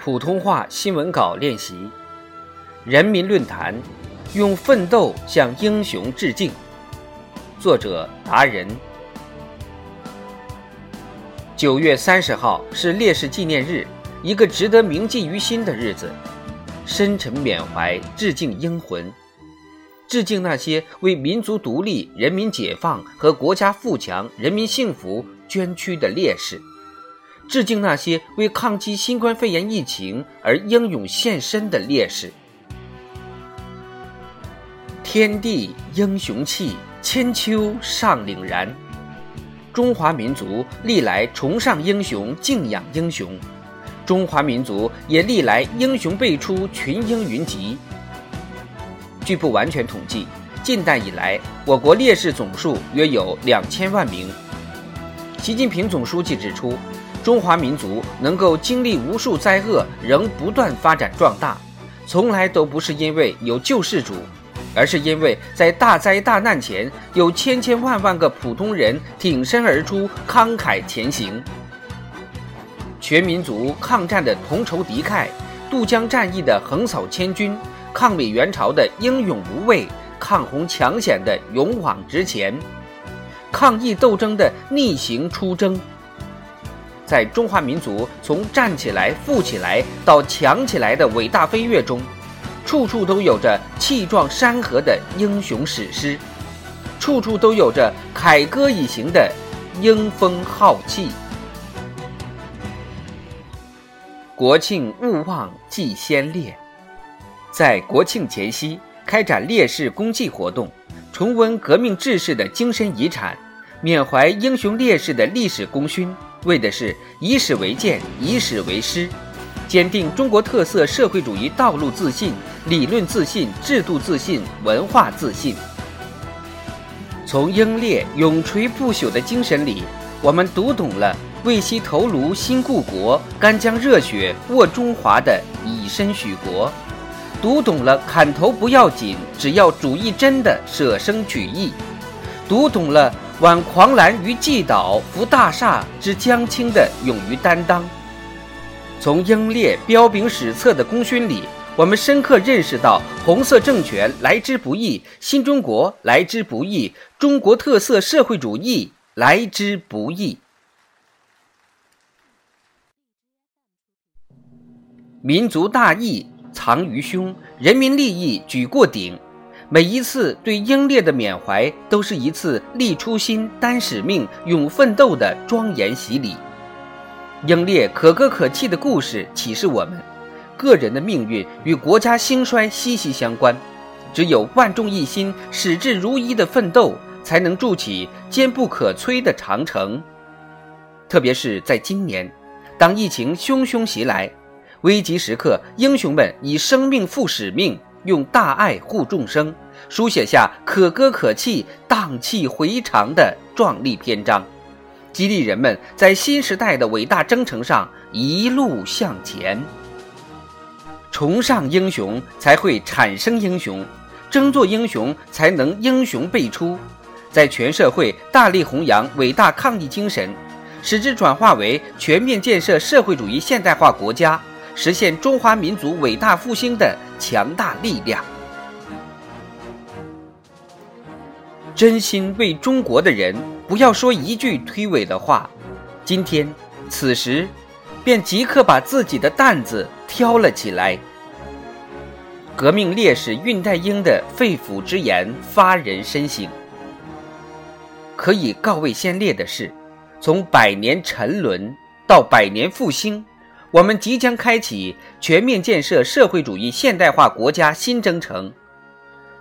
普通话新闻稿练习，人民论坛用奋斗向英雄致敬。作者达人。九月三十号是烈士纪念日，一个值得铭记于心的日子，深沉缅怀，致敬英魂，致敬那些为民族独立、人民解放和国家富强、人民幸福捐躯的烈士。致敬那些为抗击新冠肺炎疫情而英勇献身的烈士。天地英雄气，千秋尚凛然。中华民族历来崇尚英雄，敬仰英雄。中华民族也历来英雄辈出，群英云集。据不完全统计，近代以来，我国烈士总数约有两千万名。习近平总书记指出。中华民族能够经历无数灾厄，仍不断发展壮大，从来都不是因为有救世主，而是因为在大灾大难前，有千千万万个普通人挺身而出，慷慨前行。全民族抗战的同仇敌忾，渡江战役的横扫千军，抗美援朝的英勇无畏，抗洪抢险的勇往直前，抗疫斗争的逆行出征。在中华民族从站起来、富起来到强起来的伟大飞跃中，处处都有着气壮山河的英雄史诗，处处都有着凯歌以行的英风浩气。国庆勿忘祭先烈，在国庆前夕开展烈士公祭活动，重温革命志士的精神遗产，缅怀英雄烈士的历史功勋。为的是以史为鉴，以史为师，坚定中国特色社会主义道路自信、理论自信、制度自信、文化自信。从英烈永垂不朽的精神里，我们读懂了为惜头颅新故国、干将热血握中华的以身许国，读懂了砍头不要紧，只要主义真的舍生取义，读懂了。挽狂澜于既倒，扶大厦之将倾的勇于担当。从英烈彪炳史册的功勋里，我们深刻认识到红色政权来之不易，新中国来之不易，中国特色社会主义来之不易。民族大义藏于胸，人民利益举过顶。每一次对英烈的缅怀，都是一次立初心、担使命、勇奋斗的庄严洗礼。英烈可歌可泣的故事启示我们：个人的命运与国家兴衰息息相关，只有万众一心、矢志如一的奋斗，才能筑起坚不可摧的长城。特别是在今年，当疫情汹汹袭来，危急时刻，英雄们以生命赴使命。用大爱护众生，书写下可歌可泣、荡气回肠的壮丽篇章，激励人们在新时代的伟大征程上一路向前。崇尚英雄，才会产生英雄；争做英雄，才能英雄辈出。在全社会大力弘扬伟大抗疫精神，使之转化为全面建设社会主义现代化国家。实现中华民族伟大复兴的强大力量。真心为中国的人，不要说一句推诿的话。今天，此时，便即刻把自己的担子挑了起来。革命烈士恽代英的肺腑之言发人深省。可以告慰先烈的是，从百年沉沦到百年复兴。我们即将开启全面建设社会主义现代化国家新征程，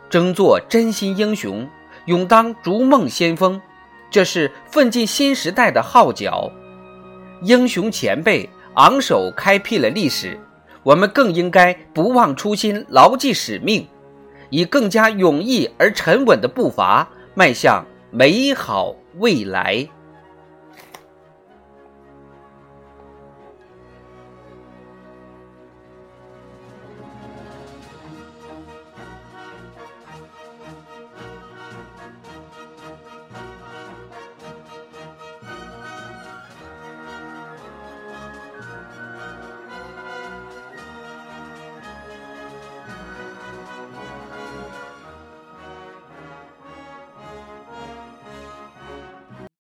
争做真心英雄，勇当逐梦先锋，这是奋进新时代的号角。英雄前辈昂首开辟了历史，我们更应该不忘初心，牢记使命，以更加勇毅而沉稳的步伐，迈向美好未来。